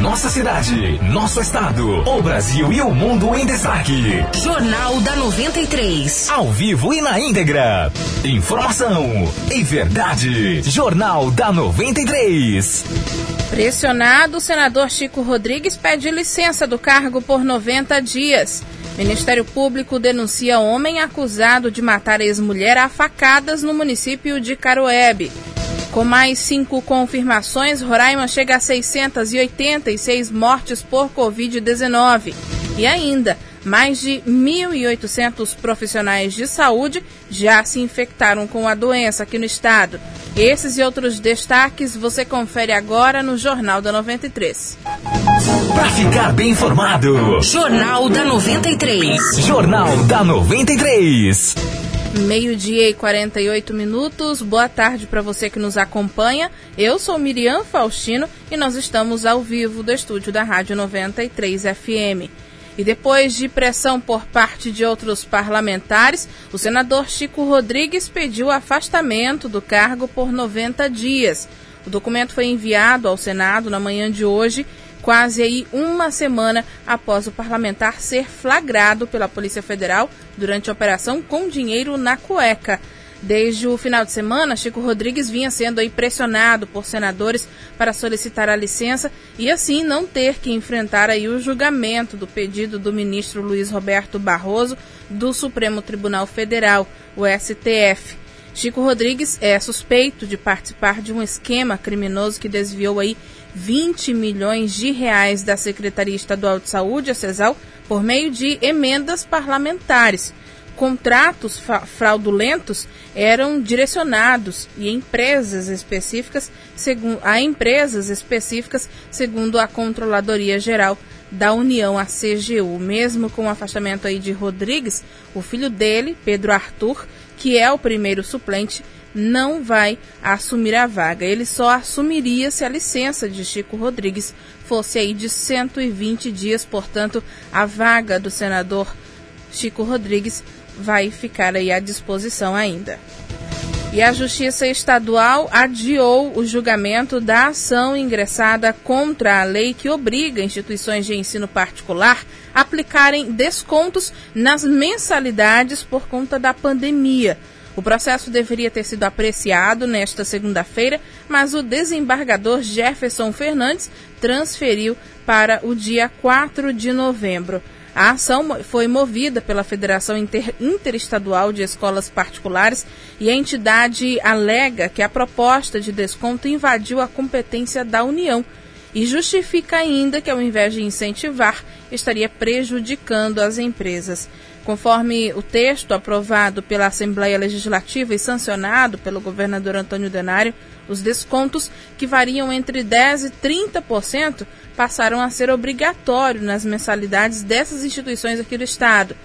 Nossa cidade, nosso estado, o Brasil e o mundo em destaque. Jornal da 93. Ao vivo e na íntegra. Informação e verdade. Jornal da 93. Pressionado, o senador Chico Rodrigues pede licença do cargo por 90 dias. Ministério Público denuncia homem acusado de matar ex-mulher a facadas no município de Caroebe. Com mais cinco confirmações, Roraima chega a 686 mortes por Covid-19. E ainda, mais de 1.800 profissionais de saúde já se infectaram com a doença aqui no estado. Esses e outros destaques você confere agora no Jornal da 93. Para ficar bem informado, Jornal da 93. Jornal da 93. Meio-dia e 48 minutos. Boa tarde para você que nos acompanha. Eu sou Miriam Faustino e nós estamos ao vivo do estúdio da Rádio 93 FM. E depois de pressão por parte de outros parlamentares, o senador Chico Rodrigues pediu afastamento do cargo por 90 dias. O documento foi enviado ao Senado na manhã de hoje quase aí uma semana após o parlamentar ser flagrado pela Polícia Federal durante a operação com dinheiro na cueca. Desde o final de semana, Chico Rodrigues vinha sendo aí pressionado por senadores para solicitar a licença e assim não ter que enfrentar aí o julgamento do pedido do ministro Luiz Roberto Barroso do Supremo Tribunal Federal, o STF. Chico Rodrigues é suspeito de participar de um esquema criminoso que desviou aí 20 milhões de reais da Secretaria Estadual de Saúde, a CESAL, por meio de emendas parlamentares. Contratos fraudulentos eram direcionados e empresas específicas, segundo, a empresas específicas, segundo a Controladoria Geral da União, a CGU. Mesmo com o afastamento aí de Rodrigues, o filho dele, Pedro Arthur, que é o primeiro suplente, não vai assumir a vaga. Ele só assumiria se a licença de Chico Rodrigues fosse aí de 120 dias, portanto, a vaga do senador Chico Rodrigues vai ficar aí à disposição ainda. E a Justiça Estadual adiou o julgamento da ação ingressada contra a lei que obriga instituições de ensino particular a aplicarem descontos nas mensalidades por conta da pandemia. O processo deveria ter sido apreciado nesta segunda-feira, mas o desembargador Jefferson Fernandes transferiu para o dia 4 de novembro. A ação foi movida pela Federação Inter Interestadual de Escolas Particulares e a entidade alega que a proposta de desconto invadiu a competência da União e justifica ainda que, ao invés de incentivar, estaria prejudicando as empresas. Conforme o texto aprovado pela Assembleia Legislativa e sancionado pelo governador Antônio Denário, os descontos, que variam entre 10% e 30%, passaram a ser obrigatórios nas mensalidades dessas instituições aqui do Estado.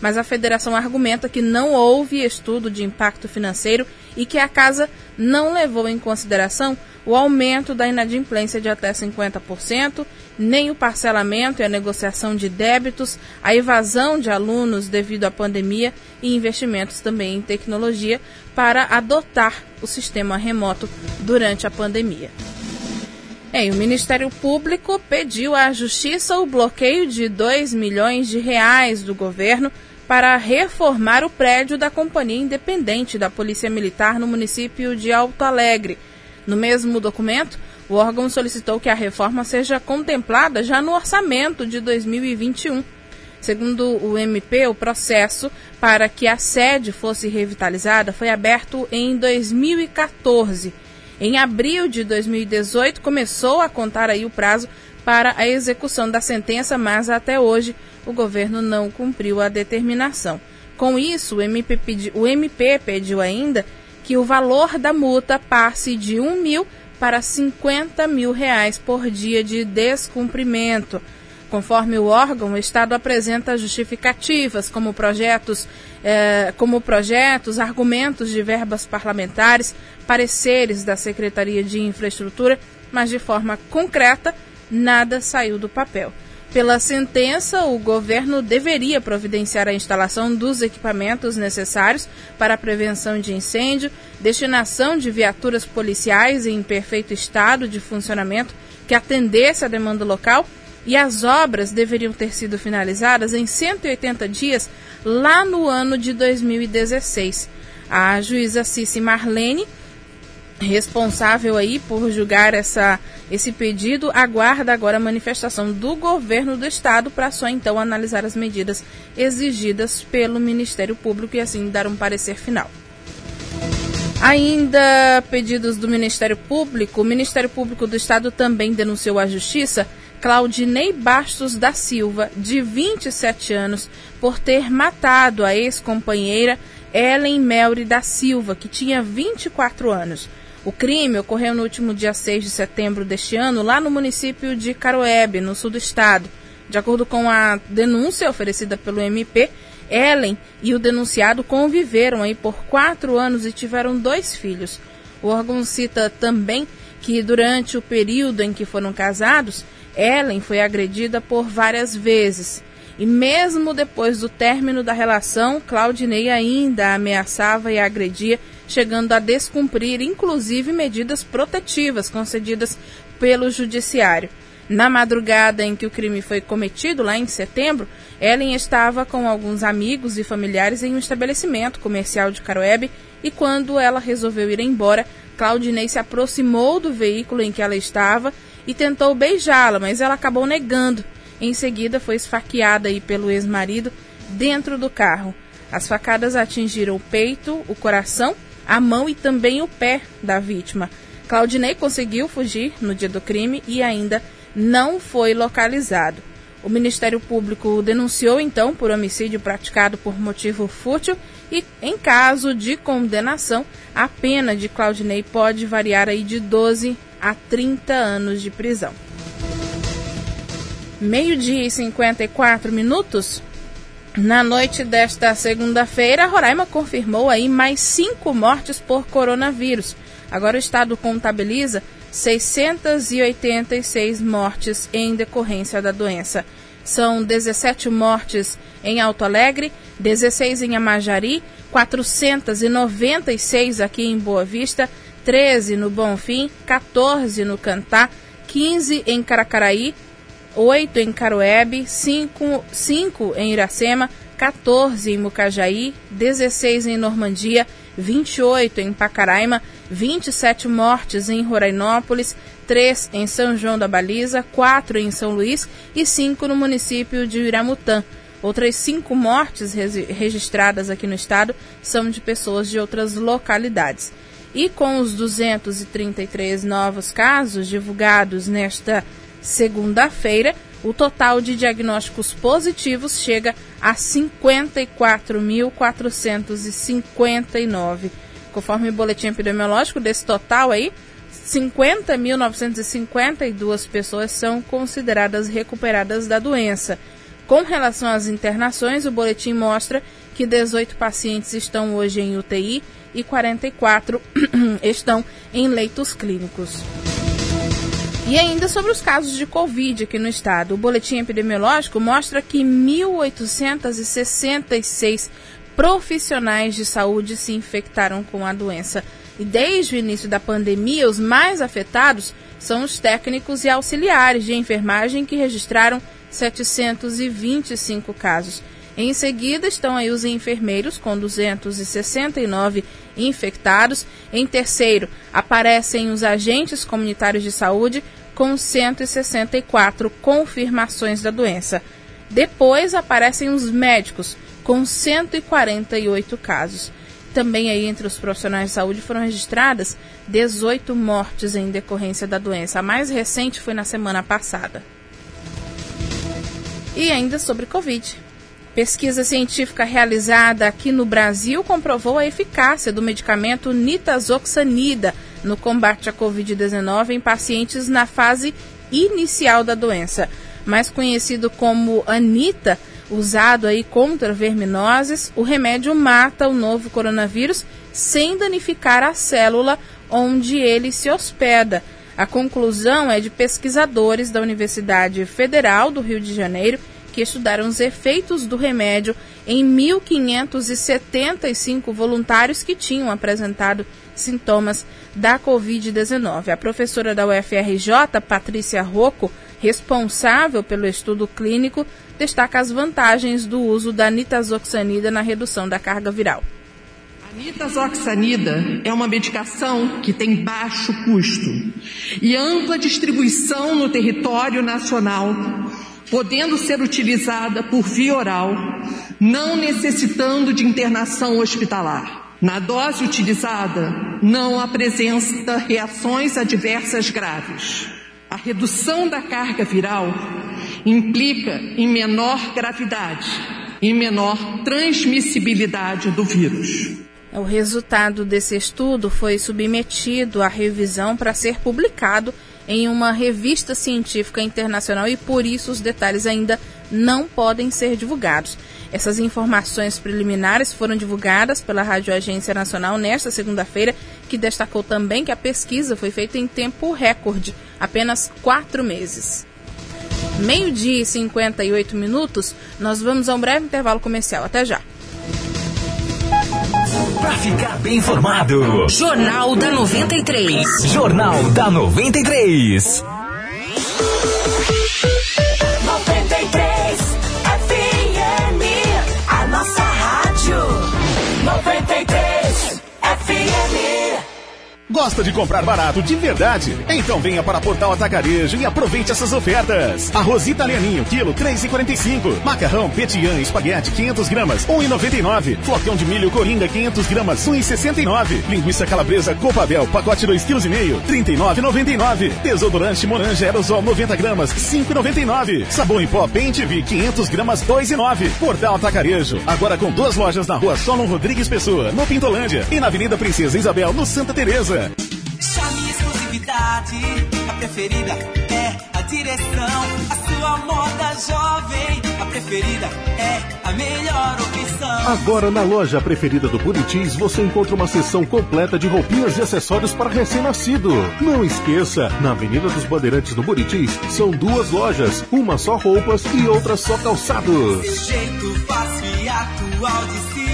Mas a federação argumenta que não houve estudo de impacto financeiro e que a casa não levou em consideração o aumento da inadimplência de até 50%, nem o parcelamento e a negociação de débitos, a evasão de alunos devido à pandemia e investimentos também em tecnologia para adotar o sistema remoto durante a pandemia. É, o Ministério Público pediu à Justiça o bloqueio de 2 milhões de reais do governo para reformar o prédio da Companhia Independente da Polícia Militar no município de Alto Alegre. No mesmo documento, o órgão solicitou que a reforma seja contemplada já no orçamento de 2021. Segundo o MP, o processo para que a sede fosse revitalizada foi aberto em 2014. Em abril de 2018 começou a contar aí o prazo para a execução da sentença, mas até hoje o governo não cumpriu a determinação. Com isso, o MP, pedi, o MP pediu ainda que o valor da multa passe de 1 mil para 50 mil reais por dia de descumprimento. Conforme o órgão, o Estado apresenta justificativas como projetos, eh, como projetos, argumentos de verbas parlamentares, pareceres da Secretaria de Infraestrutura, mas de forma concreta, nada saiu do papel. Pela sentença, o governo deveria providenciar a instalação dos equipamentos necessários para a prevenção de incêndio, destinação de viaturas policiais em perfeito estado de funcionamento que atendesse a demanda local e as obras deveriam ter sido finalizadas em 180 dias lá no ano de 2016. A juíza Cici Marlene, responsável aí por julgar essa, esse pedido, aguarda agora a manifestação do governo do estado para só então analisar as medidas exigidas pelo Ministério Público e assim dar um parecer final. Ainda pedidos do Ministério Público, o Ministério Público do Estado também denunciou à Justiça Claudinei Bastos da Silva, de 27 anos, por ter matado a ex-companheira Ellen Melry da Silva, que tinha 24 anos. O crime ocorreu no último dia 6 de setembro deste ano, lá no município de Caroebe, no sul do estado. De acordo com a denúncia oferecida pelo MP, Ellen e o denunciado conviveram aí por quatro anos e tiveram dois filhos. O órgão cita também que durante o período em que foram casados, Ellen foi agredida por várias vezes. E mesmo depois do término da relação, Claudinei ainda ameaçava e agredia, chegando a descumprir inclusive medidas protetivas concedidas pelo judiciário. Na madrugada em que o crime foi cometido, lá em setembro, Ellen estava com alguns amigos e familiares em um estabelecimento comercial de Caroebe e quando ela resolveu ir embora, Claudinei se aproximou do veículo em que ela estava e tentou beijá-la, mas ela acabou negando. Em seguida, foi esfaqueada pelo ex-marido dentro do carro. As facadas atingiram o peito, o coração, a mão e também o pé da vítima. Claudinei conseguiu fugir no dia do crime e ainda não foi localizado. O Ministério Público denunciou então por homicídio praticado por motivo fútil e, em caso de condenação, a pena de Claudinei pode variar aí de 12 a 30 anos de prisão. Meio-dia e 54 minutos. Na noite desta segunda-feira, Roraima confirmou aí mais cinco mortes por coronavírus. Agora o estado contabiliza 686 mortes em decorrência da doença. São 17 mortes em Alto Alegre, 16 em Amajari, 496 aqui em Boa Vista, 13 no Bonfim, 14 no Cantá, 15 em Caracaraí, 8 em Caroebe, 5, 5 em Iracema, 14 em Mucajaí, 16 em Normandia, 28 em Pacaraima, 27 mortes em Rorainópolis, 3 em São João da Baliza, 4 em São Luís e 5 no município de Iramutã. Outras cinco mortes registradas aqui no estado são de pessoas de outras localidades. E com os 233 novos casos divulgados nesta segunda-feira, o total de diagnósticos positivos chega a 54.459. Conforme o boletim epidemiológico, desse total aí, 50.952 pessoas são consideradas recuperadas da doença. Com relação às internações, o boletim mostra que 18 pacientes estão hoje em UTI e 44 estão em leitos clínicos. E ainda sobre os casos de Covid aqui no estado, o boletim epidemiológico mostra que 1.866 profissionais de saúde se infectaram com a doença. E desde o início da pandemia, os mais afetados são os técnicos e auxiliares de enfermagem que registraram 725 casos. Em seguida estão aí os enfermeiros com 269 infectados. Em terceiro, aparecem os agentes comunitários de saúde com 164 confirmações da doença. Depois aparecem os médicos com 148 casos. Também aí entre os profissionais de saúde foram registradas 18 mortes em decorrência da doença. A mais recente foi na semana passada. E ainda sobre Covid. Pesquisa científica realizada aqui no Brasil comprovou a eficácia do medicamento nitazoxanida no combate à Covid-19 em pacientes na fase inicial da doença, mais conhecido como Anita, usado aí contra verminoses, o remédio mata o novo coronavírus sem danificar a célula onde ele se hospeda. A conclusão é de pesquisadores da Universidade Federal do Rio de Janeiro que estudaram os efeitos do remédio em 1.575 voluntários que tinham apresentado sintomas da Covid-19. A professora da UFRJ, Patrícia Rocco, responsável pelo estudo clínico, destaca as vantagens do uso da nitazoxanida na redução da carga viral. A nitazoxanida é uma medicação que tem baixo custo e ampla distribuição no território nacional, podendo ser utilizada por via oral, não necessitando de internação hospitalar. Na dose utilizada, não apresenta reações adversas graves. A redução da carga viral implica em menor gravidade e menor transmissibilidade do vírus. O resultado desse estudo foi submetido à revisão para ser publicado em uma revista científica internacional e por isso os detalhes ainda não podem ser divulgados. Essas informações preliminares foram divulgadas pela Rádio Agência Nacional nesta segunda-feira, que destacou também que a pesquisa foi feita em tempo recorde, apenas quatro meses. Meio-dia e 58 minutos, nós vamos a um breve intervalo comercial. Até já. Para ficar bem informado, Jornal da 93. Jornal da 93. 93 Gosta de comprar barato de verdade? Então venha para Portal Atacarejo e aproveite essas ofertas. Arroz italianinho, quilo 3,45. Macarrão Petian Espaguete 500 gramas, 1,99. Flocão de milho Coringa 500 gramas, 1,69. Linguiça calabresa Copabel, pacote 2,5 kg, 39,99. Desodorante Moranja Aerosol 90 gramas, 5,99. Sabão em pó V 500 gramas, 2,9. Portal Atacarejo, agora com duas lojas na rua Solon Rodrigues Pessoa, no Pintolândia e na Avenida Princesa Isabel, no Santa Teresa. Exclusividade, a preferida é a direção. A sua moda jovem, a preferida é a melhor opção. Agora na loja preferida do Buritis você encontra uma seção completa de roupinhas e acessórios para recém-nascido. Não esqueça, na Avenida dos Bandeirantes no Buritis são duas lojas, uma só roupas e outra só calçados. Esse jeito fácil e atual de se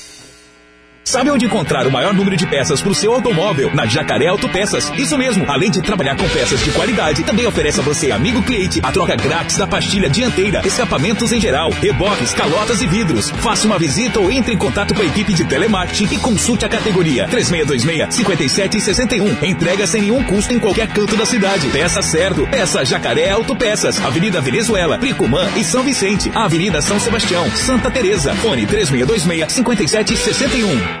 Sabe onde encontrar o maior número de peças para o seu automóvel? Na Jacaré Autopeças. Isso mesmo. Além de trabalhar com peças de qualidade, também oferece a você, amigo cliente, a troca grátis da pastilha dianteira, escapamentos em geral, reboques, calotas e vidros. Faça uma visita ou entre em contato com a equipe de telemarketing e consulte a categoria 3626-5761. Entrega sem nenhum custo em qualquer canto da cidade. Peça certo. Peça Jacaré Autopeças. Avenida Venezuela, Pricumã e São Vicente. Avenida São Sebastião, Santa Teresa. Fone 3626-5761.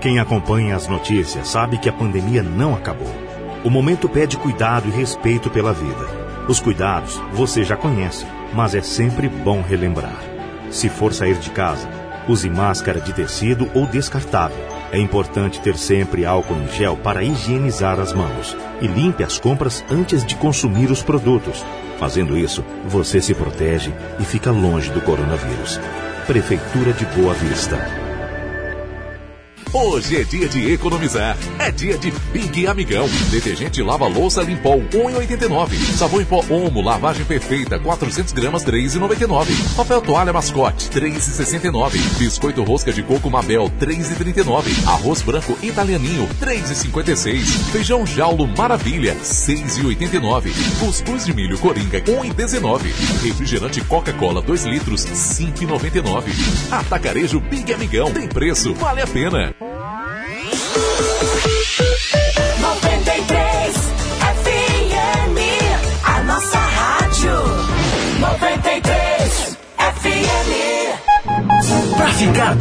Quem acompanha as notícias sabe que a pandemia não acabou. O momento pede cuidado e respeito pela vida. Os cuidados você já conhece, mas é sempre bom relembrar. Se for sair de casa, use máscara de tecido ou descartável. É importante ter sempre álcool em gel para higienizar as mãos e limpe as compras antes de consumir os produtos. Fazendo isso, você se protege e fica longe do coronavírus. Prefeitura de Boa Vista. Hoje é dia de economizar. É dia de Big Amigão. Detergente lava louça Limpol 1,89. Sabão em pó Omo lavagem perfeita 400 gramas 3,99. Papel toalha mascote 3,69. Biscoito rosca de coco Mabel 3,39. Arroz branco italianinho 3,56. Feijão jaulo maravilha 6,89. Cuscuz de milho coringa 1,19. Refrigerante Coca-Cola 2 litros 5,99. Atacarejo Big Amigão tem preço, vale a pena.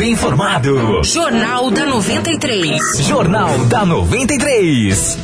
Bem informado. Jornal da 93. Jornal da 93.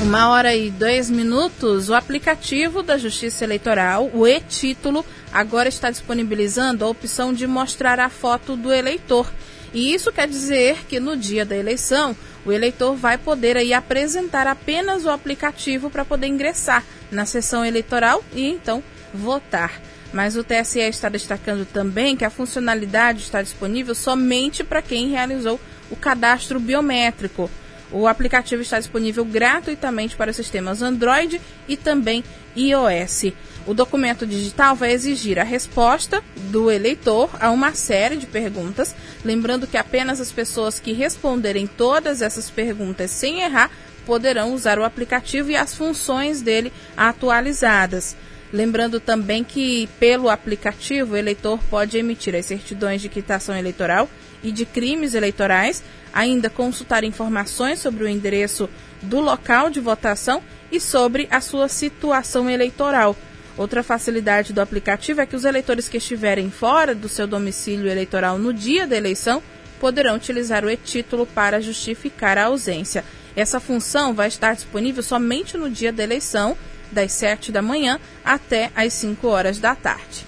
Uma hora e dois minutos, o aplicativo da Justiça Eleitoral, o e-título, agora está disponibilizando a opção de mostrar a foto do eleitor. E isso quer dizer que no dia da eleição, o eleitor vai poder aí apresentar apenas o aplicativo para poder ingressar na sessão eleitoral e então votar. Mas o TSE está destacando também que a funcionalidade está disponível somente para quem realizou o cadastro biométrico. O aplicativo está disponível gratuitamente para sistemas Android e também iOS. O documento digital vai exigir a resposta do eleitor a uma série de perguntas, lembrando que apenas as pessoas que responderem todas essas perguntas sem errar poderão usar o aplicativo e as funções dele atualizadas. Lembrando também que, pelo aplicativo, o eleitor pode emitir as certidões de quitação eleitoral e de crimes eleitorais, ainda consultar informações sobre o endereço do local de votação e sobre a sua situação eleitoral. Outra facilidade do aplicativo é que os eleitores que estiverem fora do seu domicílio eleitoral no dia da eleição poderão utilizar o e-título para justificar a ausência. Essa função vai estar disponível somente no dia da eleição das 7 da manhã até as 5 horas da tarde.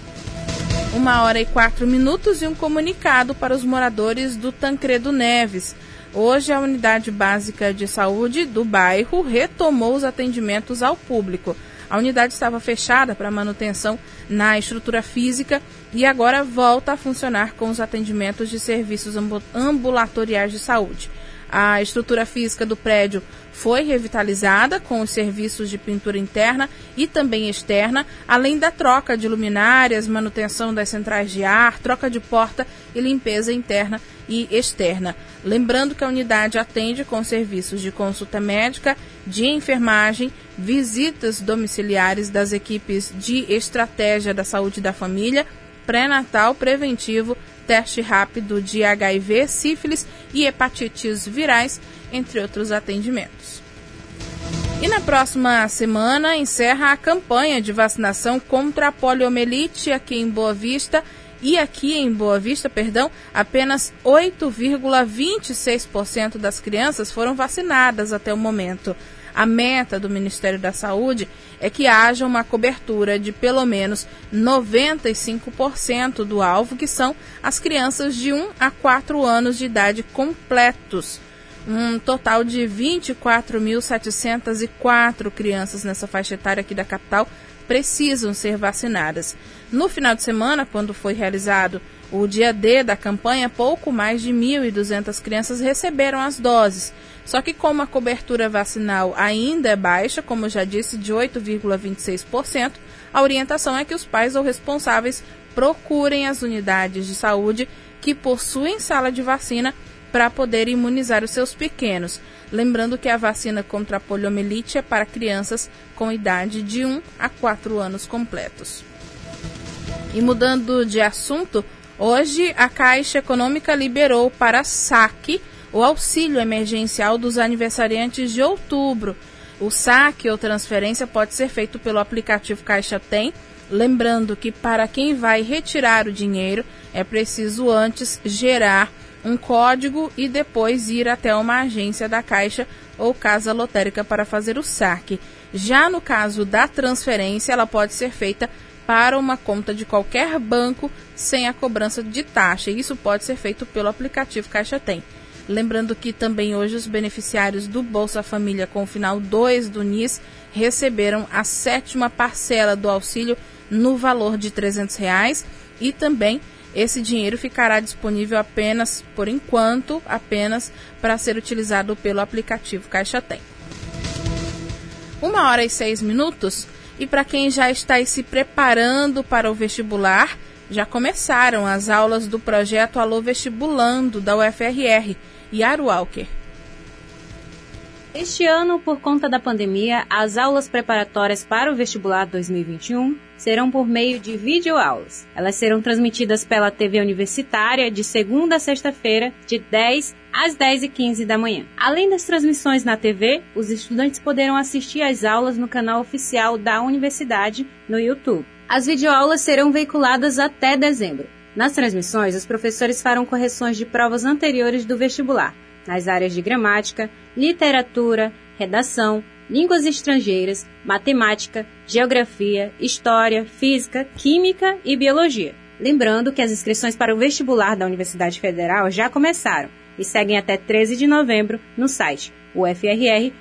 Uma hora e quatro minutos e um comunicado para os moradores do Tancredo Neves. Hoje, a Unidade Básica de Saúde do bairro retomou os atendimentos ao público. A unidade estava fechada para manutenção na estrutura física e agora volta a funcionar com os atendimentos de serviços ambulatoriais de saúde. A estrutura física do prédio foi revitalizada com os serviços de pintura interna e também externa, além da troca de luminárias, manutenção das centrais de ar, troca de porta e limpeza interna e externa. Lembrando que a unidade atende com serviços de consulta médica, de enfermagem, visitas domiciliares das equipes de estratégia da saúde da família, pré-natal preventivo, teste rápido de HIV, sífilis e hepatites virais, entre outros atendimentos. E na próxima semana encerra a campanha de vacinação contra a poliomielite aqui em Boa Vista. E aqui em Boa Vista, perdão, apenas 8,26% das crianças foram vacinadas até o momento. A meta do Ministério da Saúde é que haja uma cobertura de pelo menos 95% do alvo, que são as crianças de 1 a 4 anos de idade completos. Um total de 24.704 crianças nessa faixa etária aqui da capital precisam ser vacinadas. No final de semana, quando foi realizado o dia D da campanha, pouco mais de 1.200 crianças receberam as doses. Só que como a cobertura vacinal ainda é baixa, como já disse, de 8,26%, a orientação é que os pais ou responsáveis procurem as unidades de saúde que possuem sala de vacina para poder imunizar os seus pequenos. Lembrando que a vacina contra a poliomielite é para crianças com idade de 1 a 4 anos completos. E mudando de assunto, Hoje, a Caixa Econômica liberou para saque o auxílio emergencial dos aniversariantes de outubro. O saque ou transferência pode ser feito pelo aplicativo Caixa Tem. Lembrando que para quem vai retirar o dinheiro é preciso antes gerar um código e depois ir até uma agência da Caixa ou casa lotérica para fazer o saque. Já no caso da transferência, ela pode ser feita para uma conta de qualquer banco sem a cobrança de taxa. Isso pode ser feito pelo aplicativo Caixa Tem. Lembrando que também hoje os beneficiários do Bolsa Família com o final 2 do NIS receberam a sétima parcela do auxílio no valor de 300 reais e também esse dinheiro ficará disponível apenas, por enquanto, apenas para ser utilizado pelo aplicativo Caixa Tem. Uma hora e seis minutos. E para quem já está se preparando para o vestibular, já começaram as aulas do projeto Alô Vestibulando da UFRR. Yaro Walker. Este ano, por conta da pandemia, as aulas preparatórias para o vestibular 2021 serão por meio de videoaulas. Elas serão transmitidas pela TV universitária de segunda a sexta-feira, de 10 às 10h15 da manhã. Além das transmissões na TV, os estudantes poderão assistir às aulas no canal oficial da universidade no YouTube. As videoaulas serão veiculadas até dezembro. Nas transmissões, os professores farão correções de provas anteriores do vestibular, nas áreas de gramática, literatura, redação, línguas estrangeiras, matemática, geografia, história, física, química e biologia. Lembrando que as inscrições para o vestibular da Universidade Federal já começaram e seguem até 13 de novembro no site ufrr.br/cpv.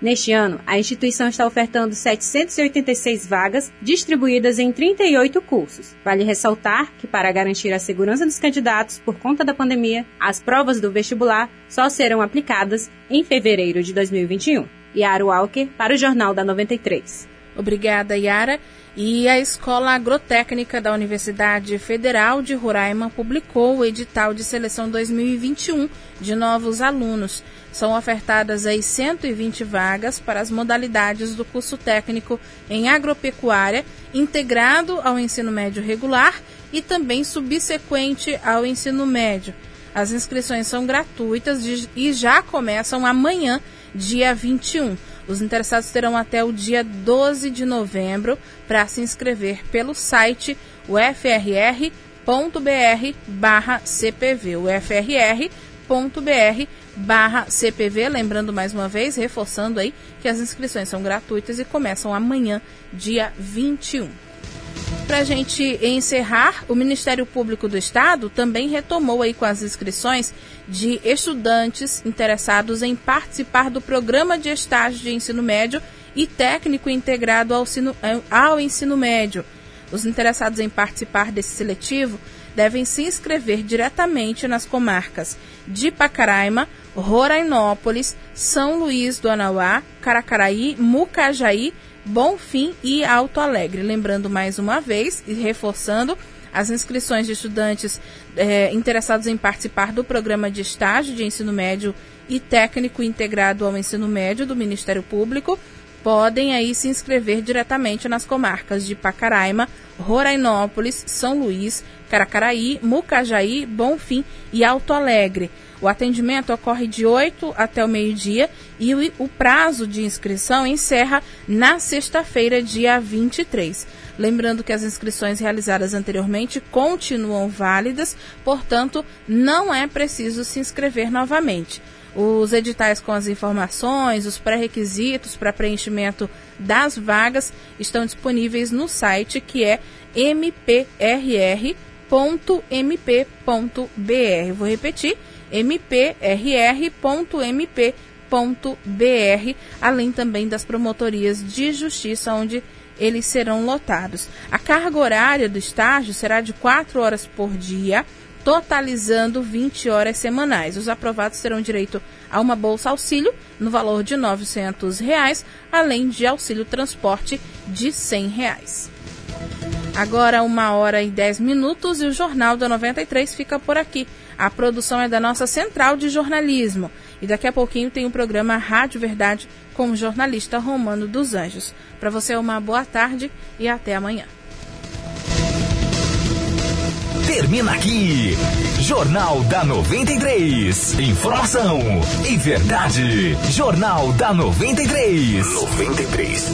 Neste ano, a instituição está ofertando 786 vagas distribuídas em 38 cursos. Vale ressaltar que, para garantir a segurança dos candidatos por conta da pandemia, as provas do vestibular só serão aplicadas em fevereiro de 2021. Yara Walker, para o Jornal da 93. Obrigada, Yara. E a Escola Agrotécnica da Universidade Federal de Roraima publicou o edital de seleção 2021 de novos alunos. São ofertadas aí 120 vagas para as modalidades do curso técnico em agropecuária, integrado ao ensino médio regular e também subsequente ao ensino médio. As inscrições são gratuitas e já começam amanhã, dia 21. Os interessados terão até o dia 12 de novembro para se inscrever pelo site ufrr.br barra CPV. ufrr.br barra CPV, lembrando mais uma vez, reforçando aí que as inscrições são gratuitas e começam amanhã, dia 21. Para a gente encerrar, o Ministério Público do Estado também retomou aí com as inscrições de estudantes interessados em participar do programa de estágio de ensino médio e técnico integrado ao ensino, ao ensino médio. Os interessados em participar desse seletivo devem se inscrever diretamente nas comarcas de Pacaraima, Rorainópolis, São Luís do Anauá, Caracaraí, Mucajaí, Bonfim e Alto Alegre. Lembrando mais uma vez e reforçando as inscrições de estudantes eh, interessados em participar do programa de estágio de ensino médio e técnico integrado ao ensino médio do Ministério Público podem aí se inscrever diretamente nas comarcas de Pacaraima, Rorainópolis, São Luís, Caracaraí, Mucajaí, Bonfim e Alto Alegre. O atendimento ocorre de 8 até o meio-dia e o, o, prazo de inscrição encerra na sexta-feira, dia 23. Lembrando que as inscrições realizadas anteriormente continuam válidas, portanto, não é preciso se inscrever novamente. Os editais com as informações, os pré-requisitos para preenchimento das vagas estão disponíveis no site que é mprr.mp.br. Vou repetir mprr.mp.br, além também das promotorias de justiça onde eles serão lotados. A carga horária do estágio será de 4 horas por dia, totalizando 20 horas semanais. Os aprovados terão direito a uma bolsa auxílio no valor de 900 reais, além de auxílio transporte de 100 reais. Agora, uma hora e dez minutos e o Jornal da 93 fica por aqui. A produção é da nossa central de jornalismo. E daqui a pouquinho tem o programa Rádio Verdade com o jornalista Romano dos Anjos. Para você, uma boa tarde e até amanhã. Termina aqui. Jornal da 93. Informação e verdade. Jornal da 93. 93.